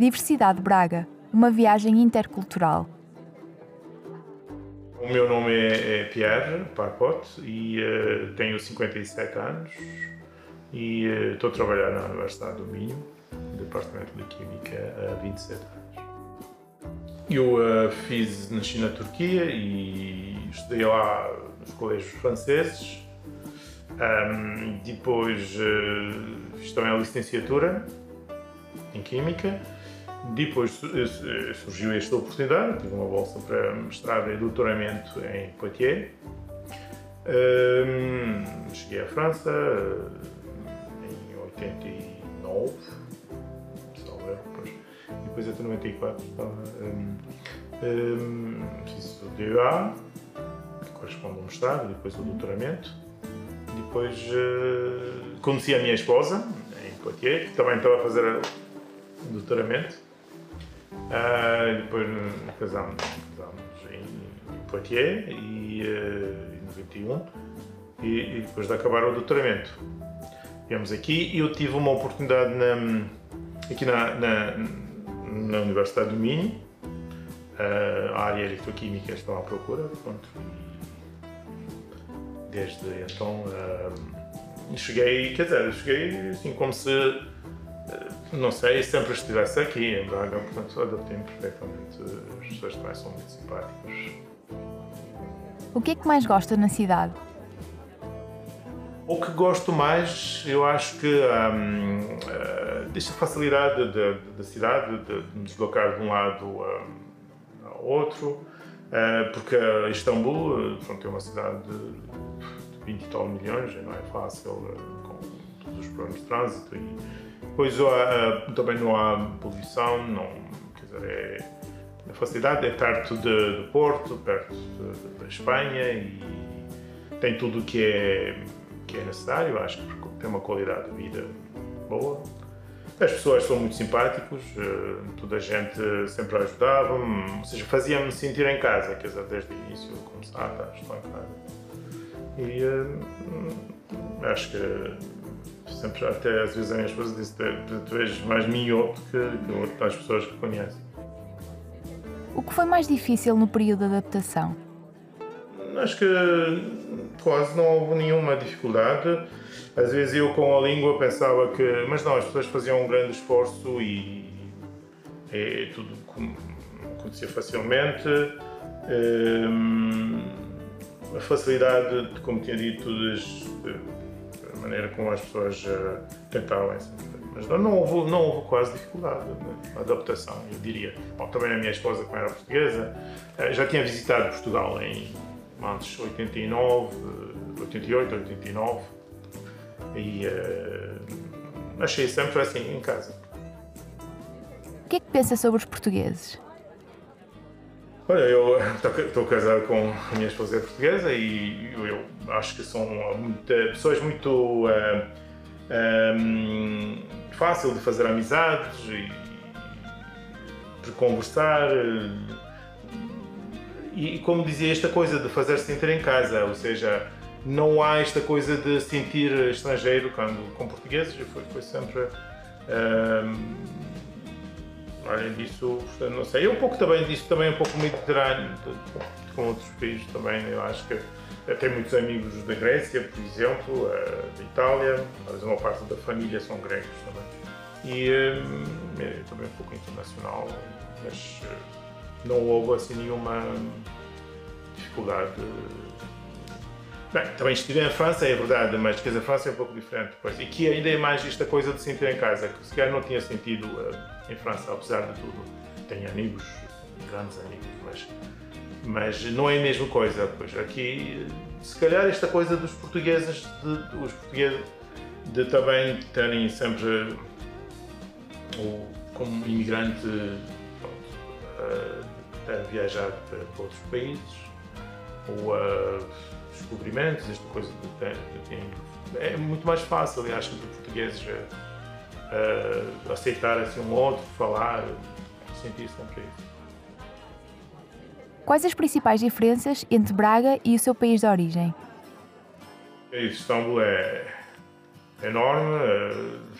Diversidade Braga, uma viagem intercultural. O meu nome é, é Pierre Parcote e uh, tenho 57 anos e uh, estou a trabalhar na Universidade do Minho, Departamento de Química, há 27 anos. Eu uh, fiz, nasci na Turquia e estudei lá nos colégios franceses. Um, depois uh, fiz também a licenciatura em Química depois eh, surgiu esta oportunidade, tive uma bolsa para mestrado e doutoramento em Poitiers. cheguei à França em 89, depois, depois até 94 estava, fiz o DEA, que corresponde ao mestrado, depois o doutoramento. Depois uh, conheci a minha esposa em Poitiers, que também estava a fazer doutoramento. Uh, depois casámos, casámos em Poitiers e, uh, em 91 e, e, depois de acabar o doutoramento. Viemos aqui e eu tive uma oportunidade na, aqui na, na, na, Universidade do Minho, uh, a área eletroquímica estava à procura, pronto, desde então cheguei, quer dizer, cheguei assim como se não sei, sempre estivesse aqui em Braga, portanto adaptei-me perfeitamente. As pessoas também são muito simpáticas. O que é que mais gosta na cidade? O que gosto mais, eu acho que um, uh, eh, desta facilidade da cidade, de, de me deslocar de um lado um, ao outro, uh, porque Istambul pronto, é uma cidade de, de 20 e tal milhões, não é fácil, uh, com todos os problemas de trânsito e Pois uh, também não há poluição, não, quer dizer, é, a facilidade é perto de, Porto, perto da Espanha e tem tudo o que é, que é necessário, acho que tem uma qualidade de vida boa. As pessoas são muito simpáticos, uh, toda a gente sempre ajudava-me, ou seja, fazia-me sentir em casa, quer dizer, desde o início, como ah, estou em casa. E uh, acho que sempre, até às vezes a minha esposa disse tu és mais minhoto que, que outras pessoas que conhecem. O que foi mais difícil no período de adaptação? Acho que quase não houve nenhuma dificuldade. Às vezes eu com a língua pensava que. Mas não, as pessoas faziam um grande esforço e, e tudo acontecia facilmente. Um, a facilidade, como tinha dito, das, maneira como as pessoas uh, tentavam mas não, houve, não houve quase dificuldade na adaptação, eu diria. Bom, também a minha esposa, como era portuguesa, uh, já tinha visitado Portugal em antes 89, 88, 89 e uh, achei sempre assim em casa. O que é que pensa sobre os portugueses? Olha, eu estou casado com a minha esposa é portuguesa e eu acho que são muita, pessoas muito uh, um, fácil de fazer amizades e de conversar. E, como dizia, esta coisa de fazer -se sentir em casa, ou seja, não há esta coisa de sentir estrangeiro quando com portugueses, foi, foi sempre. Uh, além disso, não sei, é um pouco também disso, também é um pouco mediterrâneo, com outros países também, eu acho que tenho muitos amigos da Grécia, por exemplo, eh, da Itália, mas uma parte da família são gregos também. E hum, é também um pouco internacional, mas eh, não houve assim nenhuma dificuldade. Bem, também estive em França, é verdade, mas quer dizer, a França é um pouco diferente. Pois. E que ainda é mais esta coisa de sentir em casa, que se calhar não tinha sentido uh, em França, apesar de tudo. Tenho amigos, grandes amigos, mas, mas não é a mesma coisa. Pois aqui, se calhar, esta coisa dos portugueses, de, os portugueses de também terem sempre, ou como imigrante, pronto, uh, viajar para, para outros países, ou uh, descobrimentos, esta coisa de, de, de, é muito mais fácil, eu acho, que os portugueses uh, aceitar assim, um outro, falar, sentir sempre isso. Quais as principais diferenças entre Braga e o seu país de origem? Istambul é enorme,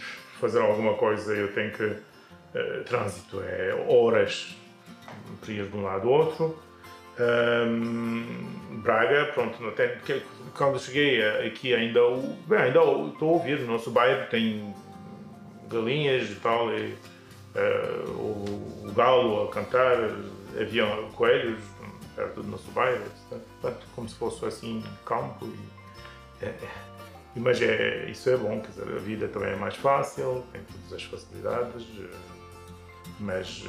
fazer alguma coisa eu tenho que uh, trânsito é horas para ir de um lado ao outro. Um, Braga, pronto, tem, quando cheguei aqui ainda, bem, ainda estou a ouvir, no nosso bairro tem galinhas e tal, e, uh, o, o, galo a cantar, havia coelhos perto do nosso bairro, portanto, como se fosse assim campo. E, é, é, mas é, isso é bom, quer dizer, a vida também é mais fácil, tem todas as facilidades, mas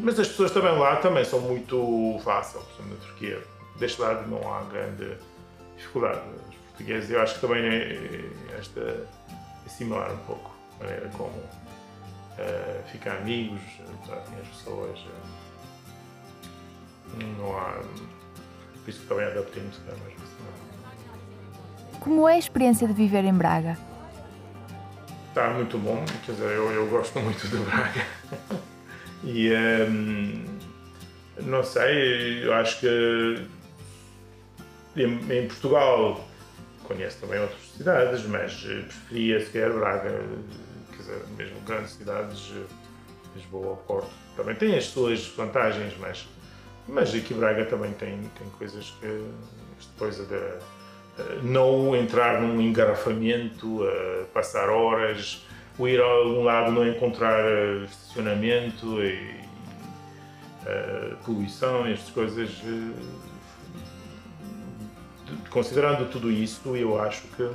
mas as pessoas também lá também são muito fáceis, na Turquia. Deste lado não há grande dificuldade. Os portugueses, eu acho que também é, esta é similar um pouco, a maneira como uh, ficar amigos, tratem as pessoas. Uh, não há. Por isso que também adaptei-me, se calhar, mais Como é a experiência de viver em Braga? Está muito bom, quer dizer, eu, eu gosto muito de Braga. E um, não sei, eu acho que em, em, Portugal conheço também outras cidades, mas preferia sequer Braga, quer dizer, mesmo grandes cidades, Lisboa, Porto, também tem as suas vantagens, mas, mas aqui Braga também tem, tem coisas que esta coisa de não entrar num engarrafamento, passar horas o ir a algum lado não encontrar uh, estacionamento e uh, poluição, estas coisas. Uh, considerando tudo isso, eu acho que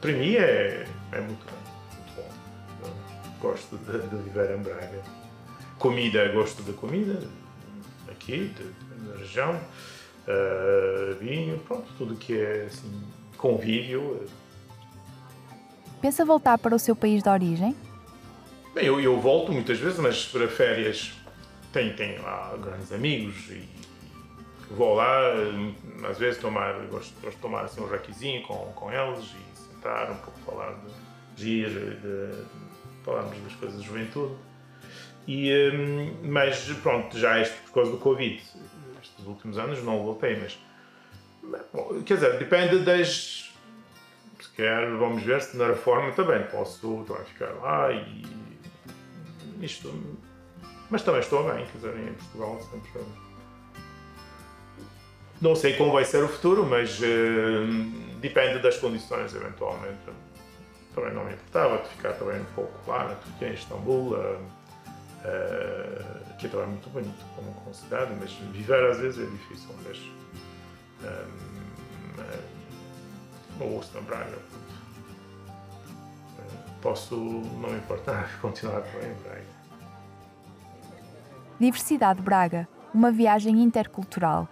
para mim é, é muito, muito bom. Eu gosto de, de, viver em Braga. Comida, gosto da comida aqui, da região. vinho, pronto, tudo que é assim, convívio Pensa voltar para o seu país de origem? Bem, eu, eu volto muitas vezes, mas para férias tenho, tenho lá grandes amigos e vou lá, às vezes tomar, gosto, gosto de tomar assim, um raquizinho com, com eles e sentar um pouco, falar de, de ir, de, falarmos das coisas da juventude. E, hum, mas pronto, já isto por causa do Covid, estes últimos anos não voltei, mas bom, quer dizer, depende das quer, vamos ver se na reforma também posso também ficar lá e isto. Mas também estou bem, quer dizer, em Portugal sempre. Não sei como vai ser o futuro, mas uh, depende das condições, eventualmente. Também não me importava de ficar também um pouco lá na Turquia, em Istambul, uh, uh, que também é muito bonito como, cidade, mas viver às vezes é difícil. Mas, ou na Braga. Posso não me importar continuar em Braga. Diversidade Braga, uma viagem intercultural